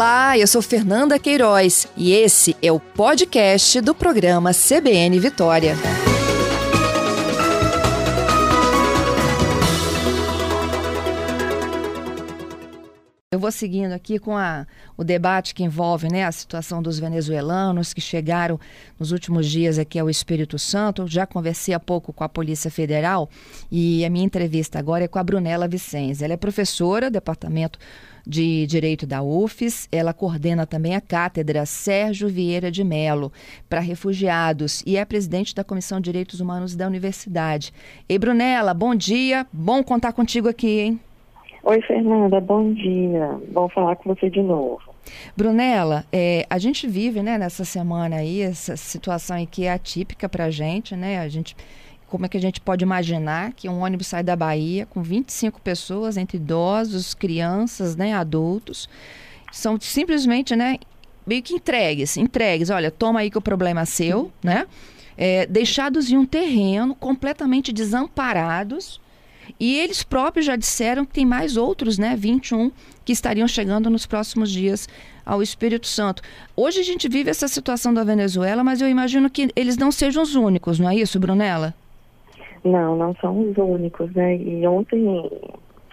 Olá, eu sou Fernanda Queiroz e esse é o podcast do programa CBN Vitória. Eu vou seguindo aqui com a, o debate que envolve né, a situação dos venezuelanos que chegaram nos últimos dias aqui ao Espírito Santo. Já conversei há pouco com a Polícia Federal e a minha entrevista agora é com a Brunella Vicens. Ela é professora do Departamento de Direito da UFES. Ela coordena também a cátedra Sérgio Vieira de Melo para refugiados e é presidente da Comissão de Direitos Humanos da Universidade. Ei, Brunella, bom dia. Bom contar contigo aqui, hein? Oi, Fernanda, bom dia. Bom falar com você de novo. Brunella, é, a gente vive né, nessa semana aí, essa situação que é atípica para a gente, né? A gente, como é que a gente pode imaginar que um ônibus sai da Bahia com 25 pessoas, entre idosos, crianças, né, adultos, são simplesmente, né, meio que entregues, entregues, olha, toma aí que o problema é seu, né? É, deixados em um terreno completamente desamparados, e eles próprios já disseram que tem mais outros, né, 21, que estariam chegando nos próximos dias ao Espírito Santo. Hoje a gente vive essa situação da Venezuela, mas eu imagino que eles não sejam os únicos, não é isso, Brunella? Não, não são os únicos, né? E ontem,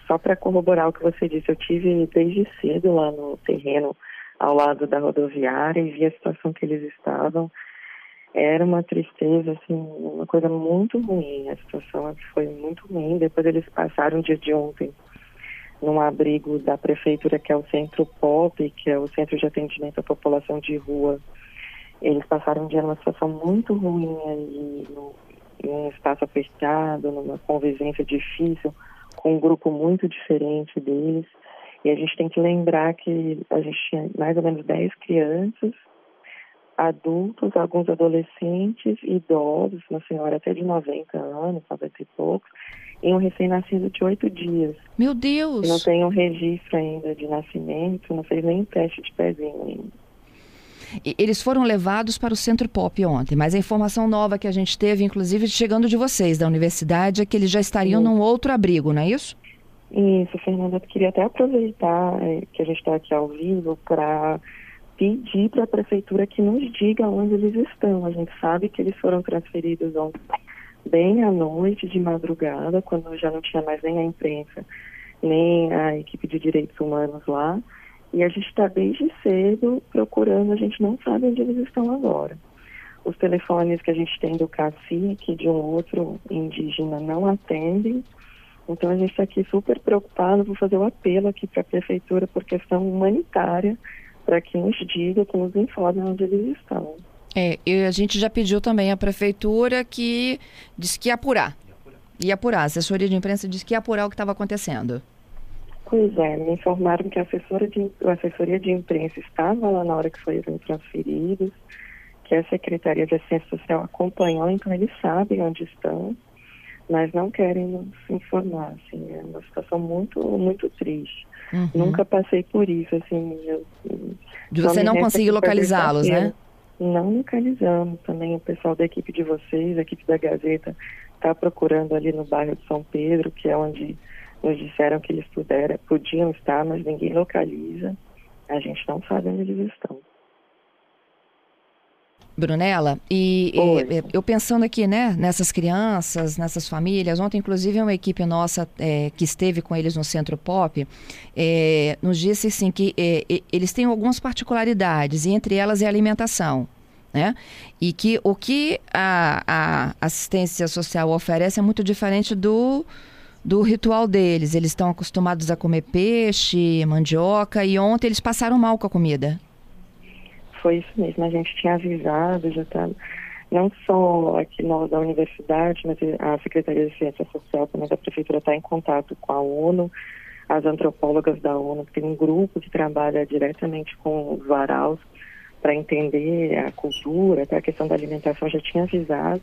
só para corroborar o que você disse, eu tive desde cedo lá no terreno ao lado da rodoviária e vi a situação que eles estavam era uma tristeza, assim, uma coisa muito ruim. A situação foi muito ruim. Depois eles passaram o dia de ontem num abrigo da prefeitura, que é o Centro POP, que é o Centro de Atendimento à População de Rua. Eles passaram um dia numa situação muito ruim ali, no, em um espaço apertado, numa convivência difícil, com um grupo muito diferente deles. E a gente tem que lembrar que a gente tinha mais ou menos 10 crianças adultos, alguns adolescentes, idosos, uma senhora até de 90 anos, 90 e poucos, e um recém-nascido de oito dias. Meu Deus! não tem um registro ainda de nascimento, não fez nem teste de pezinho ainda. Eles foram levados para o Centro Pop ontem, mas a informação nova que a gente teve, inclusive chegando de vocês da universidade, é que eles já estariam Sim. num outro abrigo, não é isso? Isso, Fernanda. Eu queria até aproveitar é, que a gente está aqui ao vivo para pedir para a prefeitura que nos diga onde eles estão. A gente sabe que eles foram transferidos ontem, bem à noite, de madrugada, quando já não tinha mais nem a imprensa, nem a equipe de direitos humanos lá. E a gente está desde cedo procurando, a gente não sabe onde eles estão agora. Os telefones que a gente tem do cacique, de um outro indígena, não atendem. Então a gente está aqui super preocupado, vou fazer o um apelo aqui para a prefeitura por questão humanitária, para que nos diga, que nos informe onde eles estão. É, e a gente já pediu também à prefeitura que disse que ia apurar. Ia apurar. A assessoria de imprensa disse que ia apurar o que estava acontecendo. Pois é, me informaram que a, assessora de, a assessoria de imprensa estava lá na hora que foram transferidos, que a Secretaria de Assistência Social acompanhou, então eles sabem onde estão, mas não querem nos informar. Assim, é uma situação muito, muito triste. Uhum. Nunca passei por isso, assim. Eu, de você não conseguir localizá-los, né? Não localizamos. Também o pessoal da equipe de vocês, a equipe da Gazeta, está procurando ali no bairro de São Pedro, que é onde nos disseram que eles puderam, podiam estar, mas ninguém localiza. A gente não sabe onde eles estão. Brunella, e, e, eu pensando aqui, né, nessas crianças, nessas famílias, ontem inclusive uma equipe nossa é, que esteve com eles no Centro Pop, é, nos disse assim que é, eles têm algumas particularidades, e entre elas é a alimentação. Né? E que o que a, a assistência social oferece é muito diferente do, do ritual deles. Eles estão acostumados a comer peixe, mandioca, e ontem eles passaram mal com a comida foi isso mesmo. A gente tinha avisado, já está não só aqui nós da universidade, mas a Secretaria de Ciência Social também da Prefeitura está em contato com a ONU, as antropólogas da ONU, que tem um grupo que trabalha diretamente com os varaus para entender a cultura, até a questão da alimentação, já tinha avisado.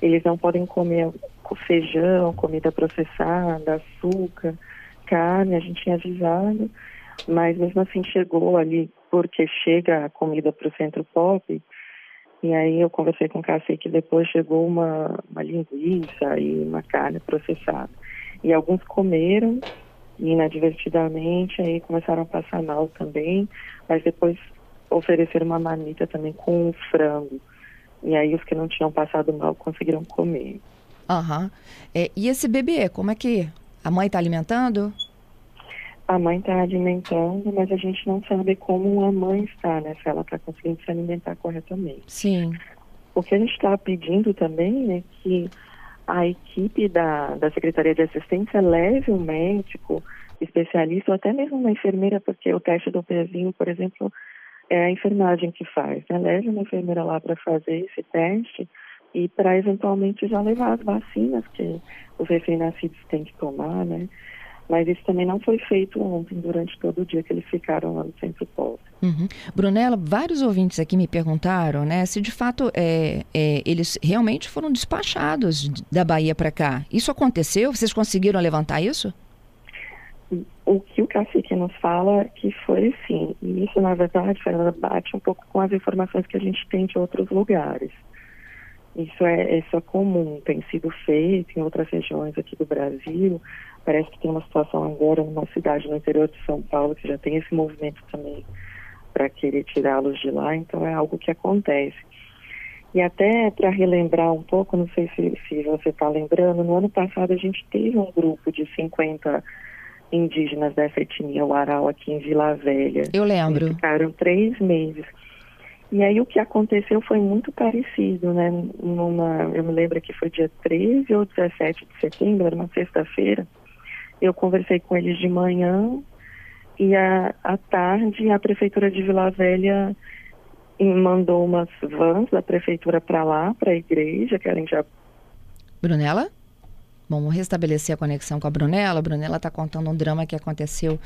Eles não podem comer feijão, comida processada, açúcar, carne, a gente tinha avisado, mas mesmo assim chegou ali porque chega a comida para o centro pop, e aí eu conversei com o Cassi que depois chegou uma, uma linguiça e uma carne processada. E alguns comeram, inadvertidamente, aí começaram a passar mal também, mas depois ofereceram uma manita também com frango. E aí os que não tinham passado mal conseguiram comer. Aham. Uhum. É, e esse bebê, como é que a mãe está alimentando? A mãe está alimentando, mas a gente não sabe como a mãe está, né? Se ela está conseguindo se alimentar corretamente. Sim. O que a gente está pedindo também é que a equipe da, da Secretaria de Assistência leve um médico especialista ou até mesmo uma enfermeira, porque o teste do pezinho, por exemplo, é a enfermagem que faz. Né? Leve uma enfermeira lá para fazer esse teste e para eventualmente já levar as vacinas que os recém-nascidos têm que tomar, né? Mas isso também não foi feito ontem, durante todo o dia que eles ficaram lá no centro pós. Uhum. Brunella, vários ouvintes aqui me perguntaram, né, se de fato é, é, eles realmente foram despachados da Bahia para cá. Isso aconteceu? Vocês conseguiram levantar isso? O que o cacique nos fala que foi sim. E isso, na verdade, Fernanda, bate um pouco com as informações que a gente tem de outros lugares. Isso é, isso é comum, tem sido feito em outras regiões aqui do Brasil. Parece que tem uma situação agora numa cidade no interior de São Paulo que já tem esse movimento também para querer tirá-los de lá, então é algo que acontece. E até para relembrar um pouco, não sei se, se você está lembrando, no ano passado a gente teve um grupo de 50 indígenas dessa etnia, o Aral, aqui em Vila Velha. Eu lembro. Eles ficaram três meses. E aí o que aconteceu foi muito parecido, né? Numa, eu me lembro que foi dia 13 ou 17 de setembro, era uma sexta-feira. Eu conversei com eles de manhã e à, tarde a prefeitura de Vila Velha mandou umas vans da prefeitura para lá, para a igreja, que era em Jab... Brunella? Vamos restabelecer a conexão com a Brunella. A Brunella está contando um drama que aconteceu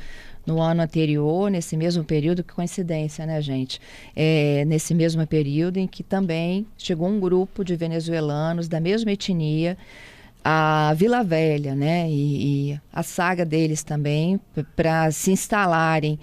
no ano anterior, nesse mesmo período, que coincidência, né, gente? É, nesse mesmo período em que também chegou um grupo de venezuelanos da mesma etnia a Vila Velha, né? E, e a saga deles também para se instalarem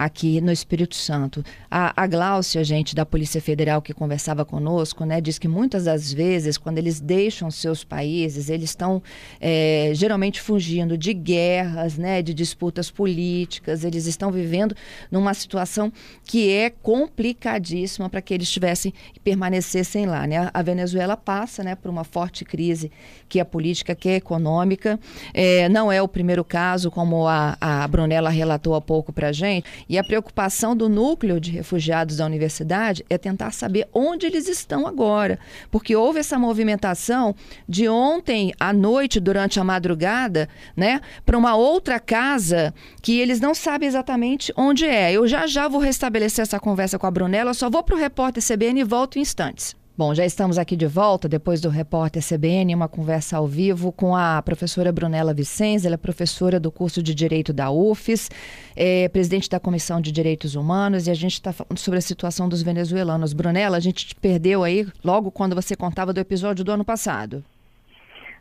aqui no Espírito Santo. A, a Gláucia, gente, da Polícia Federal que conversava conosco, né, diz que muitas das vezes, quando eles deixam seus países, eles estão é, geralmente fugindo de guerras, né, de disputas políticas, eles estão vivendo numa situação que é complicadíssima para que eles tivessem permanecessem lá. Né? A Venezuela passa né, por uma forte crise, que é política, que é econômica. É, não é o primeiro caso, como a, a Brunella relatou há pouco para a gente, e a preocupação do núcleo de refugiados da universidade é tentar saber onde eles estão agora, porque houve essa movimentação de ontem à noite, durante a madrugada, né, para uma outra casa que eles não sabem exatamente onde é. Eu já já vou restabelecer essa conversa com a Brunella, só vou para o repórter CBN e volto em instantes. Bom, já estamos aqui de volta depois do repórter CBN, uma conversa ao vivo com a professora Brunella Vicenza, ela é professora do curso de Direito da UFES, é presidente da Comissão de Direitos Humanos e a gente está falando sobre a situação dos venezuelanos. Brunella, a gente te perdeu aí logo quando você contava do episódio do ano passado.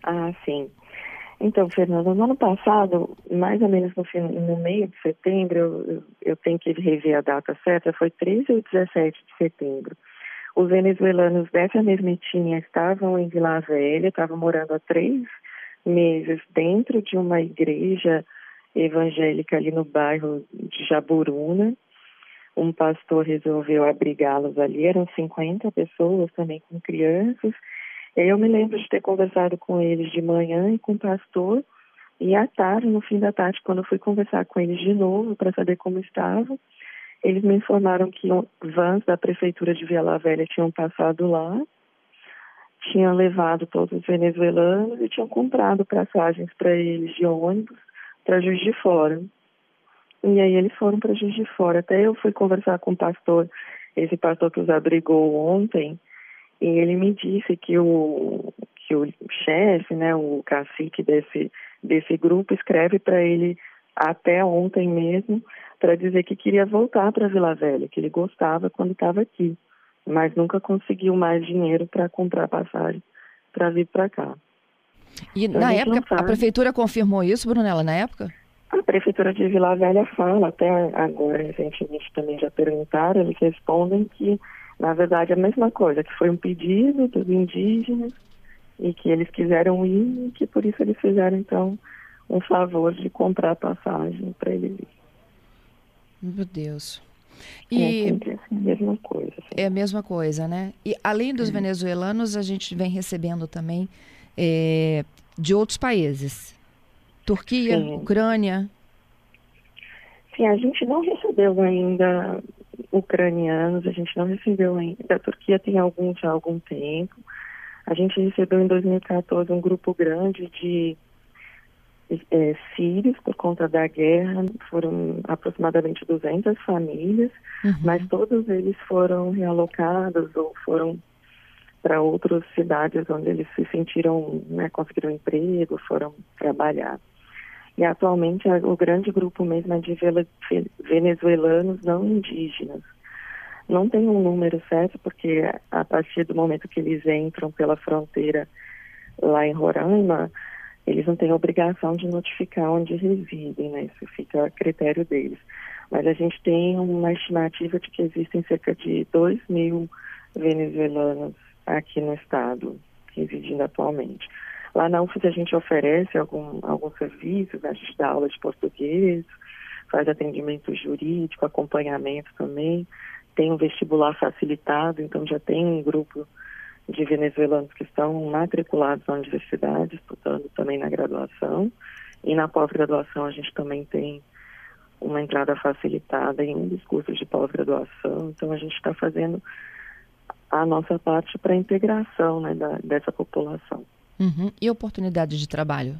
Ah, sim. Então, Fernando, no ano passado, mais ou menos no, fim, no meio de setembro, eu, eu tenho que rever a data certa, foi 13 ou 17 de setembro. Os venezuelanos dessa mesma etnia estavam em Vila Velha, estavam morando há três meses dentro de uma igreja evangélica ali no bairro de Jaburuna. Um pastor resolveu abrigá-los ali, eram 50 pessoas também com crianças. Eu me lembro de ter conversado com eles de manhã e com o pastor, e à tarde, no fim da tarde, quando eu fui conversar com eles de novo para saber como estavam, eles me informaram que vans da prefeitura de Vila Velha tinham passado lá, tinham levado todos os venezuelanos e tinham comprado passagens para eles de ônibus para Juiz de Fora. E aí eles foram para Juiz de Fora. Até eu fui conversar com o pastor, esse pastor que os abrigou ontem, e ele me disse que o que o chefe, né, o cacique desse desse grupo escreve para ele até ontem mesmo para dizer que queria voltar para Vila Velha, que ele gostava quando estava aqui, mas nunca conseguiu mais dinheiro para comprar passagem para vir para cá. E então, na época, a prefeitura confirmou isso, Brunella, na época? A prefeitura de Vila Velha fala, até agora recentemente também já perguntaram, eles respondem que, na verdade, é a mesma coisa, que foi um pedido dos indígenas e que eles quiseram ir e que por isso eles fizeram, então, um favor de comprar passagem para ele vir. Meu Deus. É e é a mesma coisa. Assim. É a mesma coisa, né? E além dos é. venezuelanos, a gente vem recebendo também é, de outros países. Turquia, Sim. Ucrânia. Sim, a gente não recebeu ainda ucranianos, a gente não recebeu ainda. Da Turquia tem algum já há algum tempo. A gente recebeu em 2014 um grupo grande de é, sírios por conta da guerra, foram aproximadamente 200 famílias, uhum. mas todos eles foram realocados ou foram para outras cidades onde eles se sentiram, né, conseguiram emprego, foram trabalhar. E atualmente o grande grupo mesmo é de venezuelanos não indígenas. Não tem um número certo, porque a partir do momento que eles entram pela fronteira lá em Roraima, eles não têm obrigação de notificar onde residem, né? Isso fica a critério deles. Mas a gente tem uma estimativa de que existem cerca de 2 mil venezuelanos aqui no estado, residindo atualmente. Lá na UFES a gente oferece algum, alguns serviços, a gente dá aula de português, faz atendimento jurídico, acompanhamento também, tem um vestibular facilitado, então já tem um grupo de venezuelanos que estão matriculados na universidade, estudando também na graduação. E na pós-graduação a gente também tem uma entrada facilitada em um dos cursos de pós-graduação. Então a gente está fazendo a nossa parte para a integração né, da, dessa população. Uhum. E oportunidade de trabalho?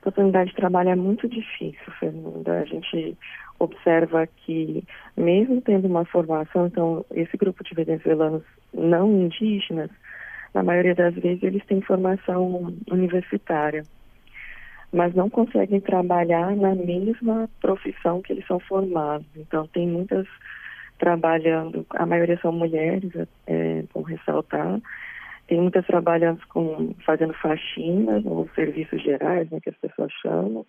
Oportunidade de trabalho é muito difícil, Fernanda. A gente observa que, mesmo tendo uma formação, então, esse grupo de venezuelanos não indígenas, na maioria das vezes eles têm formação universitária, mas não conseguem trabalhar na mesma profissão que eles são formados. Então, tem muitas trabalhando, a maioria são mulheres, é, vou ressaltar, tem muitas trabalhando com, fazendo faxinas ou serviços gerais, né, que as pessoas chamam,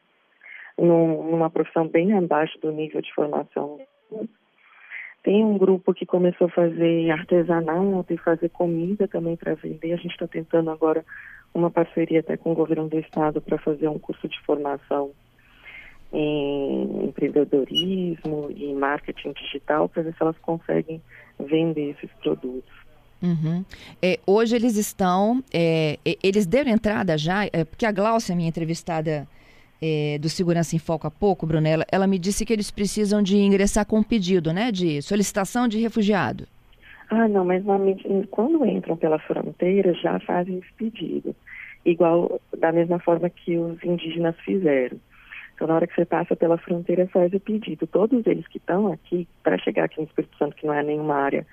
num, numa profissão bem abaixo do nível de formação. Tem um grupo que começou a fazer artesanato e fazer comida também para vender. A gente está tentando agora uma parceria até com o governo do estado para fazer um curso de formação em empreendedorismo e marketing digital para ver se elas conseguem vender esses produtos. Uhum. É, hoje eles estão, é, eles deram entrada já, é, porque a Glaucia, minha entrevistada é, do Segurança em Foco há pouco, Brunella, ela me disse que eles precisam de ingressar com um pedido, né, de solicitação de refugiado. Ah, não, mas quando entram pela fronteira já fazem esse pedido, igual da mesma forma que os indígenas fizeram. Então, na hora que você passa pela fronteira, faz o pedido. Todos eles que estão aqui, para chegar aqui no Espírito Santo, que não é nenhuma área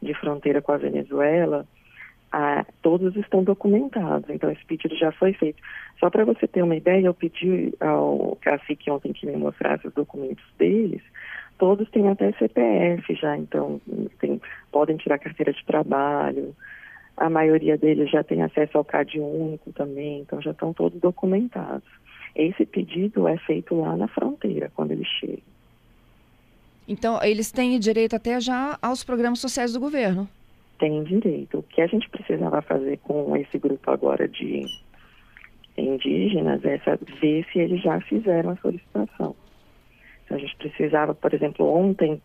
de fronteira com a Venezuela, todos estão documentados, então esse pedido já foi feito. Só para você ter uma ideia, eu pedi ao cacique ontem que me mostrasse os documentos deles, todos têm até CPF já, então tem, podem tirar carteira de trabalho, a maioria deles já tem acesso ao CAD único também, então já estão todos documentados. Esse pedido é feito lá na fronteira, quando eles chegam. Então, eles têm direito até já aos programas sociais do governo? Tem direito. O que a gente precisava fazer com esse grupo agora de indígenas é ver se eles já fizeram a solicitação. Então, a gente precisava, por exemplo, ontem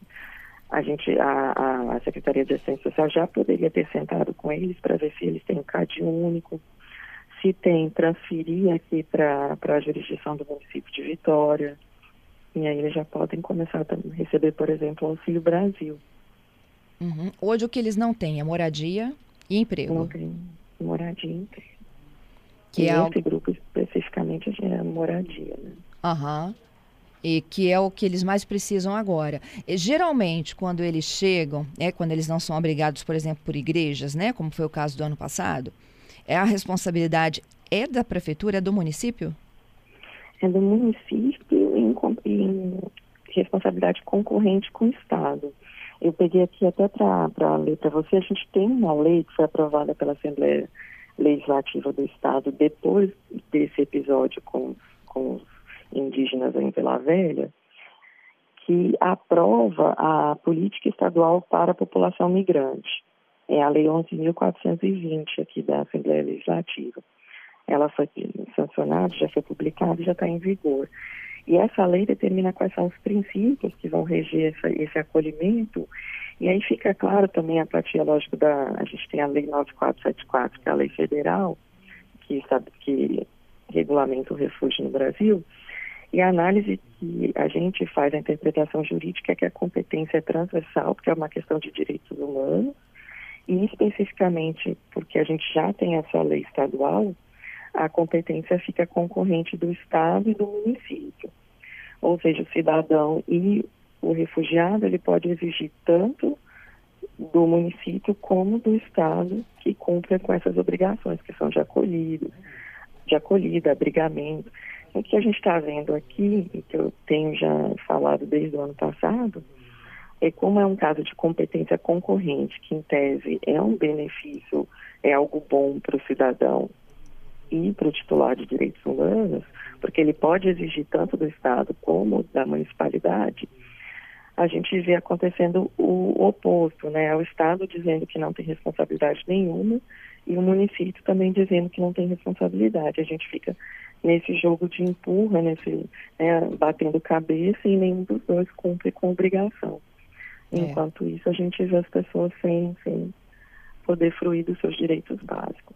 a gente, a, a Secretaria de Assistência Social já poderia ter sentado com eles para ver se eles têm CAD único, se tem transferir aqui para a jurisdição do município de Vitória. E aí eles já podem começar a receber, por exemplo, o Auxílio Brasil. Uhum. Hoje o que eles não têm é moradia e emprego. Não tem moradia e emprego. Que e é esse grupo especificamente é moradia, né? Aham. Uhum. E que é o que eles mais precisam agora. E, geralmente, quando eles chegam, é quando eles não são abrigados, por exemplo, por igrejas, né, como foi o caso do ano passado, é a responsabilidade é da prefeitura, é do município? É do município em, em responsabilidade concorrente com o Estado. Eu peguei aqui até para ler para você, a gente tem uma lei que foi aprovada pela Assembleia Legislativa do Estado depois desse episódio com, com os indígenas em Vila Velha, que aprova a política estadual para a população migrante. É a Lei 11.420 aqui da Assembleia Legislativa. ela foi sancionada, já foi publicada, já está em vigor. E essa lei determina quais são os princípios que vão reger essa, esse acolhimento. E aí fica claro também a partir, lógico, da. A gente tem a Lei 9474, que é a lei federal, que, sabe, que regulamenta o refúgio no Brasil. E a análise que a gente faz, a interpretação jurídica, é que a competência é transversal, porque é uma questão de direitos humanos, e especificamente porque a gente já tem essa lei estadual, a competência fica concorrente do Estado e do município. Ou seja, o cidadão e o refugiado, ele pode exigir tanto do município como do Estado que cumpra com essas obrigações, que são de acolhida, de acolhida, abrigamento. O que a gente está vendo aqui, e que eu tenho já falado desde o ano passado, é como é um caso de competência concorrente, que em tese é um benefício, é algo bom para o cidadão e para o titular de direitos humanos, porque ele pode exigir tanto do Estado como da municipalidade, a gente vê acontecendo o oposto, né? O Estado dizendo que não tem responsabilidade nenhuma e o município também dizendo que não tem responsabilidade. A gente fica nesse jogo de empurra, nesse, né, batendo cabeça e nenhum dos dois cumpre com obrigação. É. Enquanto isso, a gente vê as pessoas sem, sem poder fruir dos seus direitos básicos.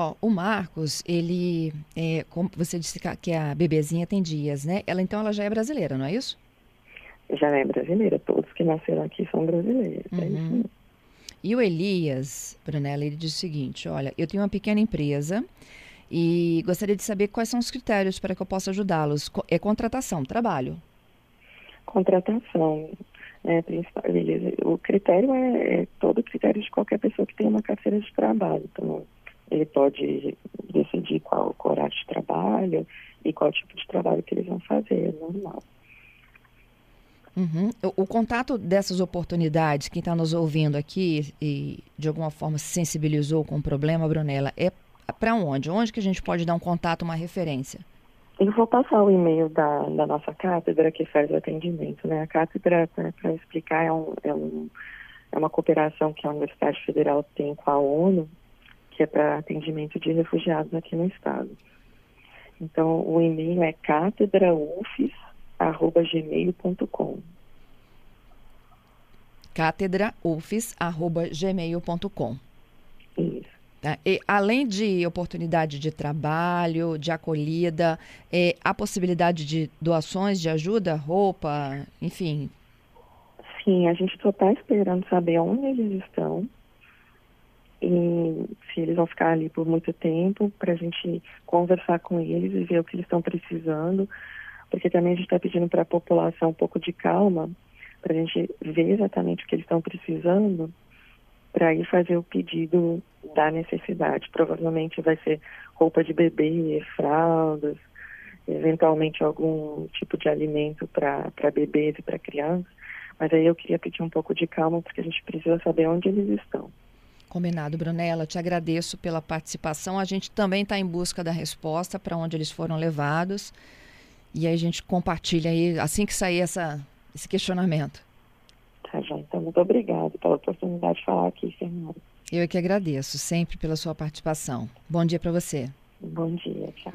Ó, o Marcos, ele, é, como você disse que a bebezinha tem dias, né? Ela então ela já é brasileira, não é isso? Já é brasileira. Todos que nasceram aqui são brasileiros. Uhum. É e o Elias, Brunella, ele diz o seguinte: olha, eu tenho uma pequena empresa e gostaria de saber quais são os critérios para que eu possa ajudá-los. É contratação, trabalho. Contratação. É, principal, beleza. O critério é, é todo o critério de qualquer pessoa que tem uma carteira de trabalho. Então, ele pode decidir qual, qual horário de trabalho e qual tipo de trabalho que eles vão fazer, é normal. Uhum. O, o, contato dessas oportunidades, quem está nos ouvindo aqui e de alguma forma se sensibilizou com o problema, Brunella, é para onde? Onde que a gente pode dar um contato, uma referência? Eu vou passar o e-mail da, da nossa cátedra que faz o atendimento. Né? A cátedra, para explicar, é, um, é, um, é uma cooperação que a Universidade Federal tem com a ONU que é para atendimento de refugiados aqui no estado. Então, o e-mail é cátedra.ufes@gmail.com. cátedra.ufes@gmail.com. Isso. Tá? E, além de oportunidade de trabalho, de acolhida, é, há possibilidade de doações de ajuda, roupa, enfim? Sim, a gente só está esperando saber onde eles estão e se eles vão ficar ali por muito tempo, para a gente conversar com eles e ver o que eles estão precisando, porque também a gente está pedindo para a população um pouco de calma, para a gente ver exatamente o que eles estão precisando, para ir fazer o pedido da necessidade. Provavelmente vai ser roupa de bebê, fraldas, eventualmente algum tipo de alimento para bebês e para crianças, mas aí eu queria pedir um pouco de calma, porque a gente precisa saber onde eles estão. Combinado, Brunella. Te agradeço pela participação. A gente também está em busca da resposta para onde eles foram levados. E aí a gente compartilha aí assim que sair essa, esse questionamento. Tá, já. Então, muito obrigada pela oportunidade de falar aqui, Fernanda. Eu é que agradeço sempre pela sua participação. Bom dia para você. Bom dia, tchau.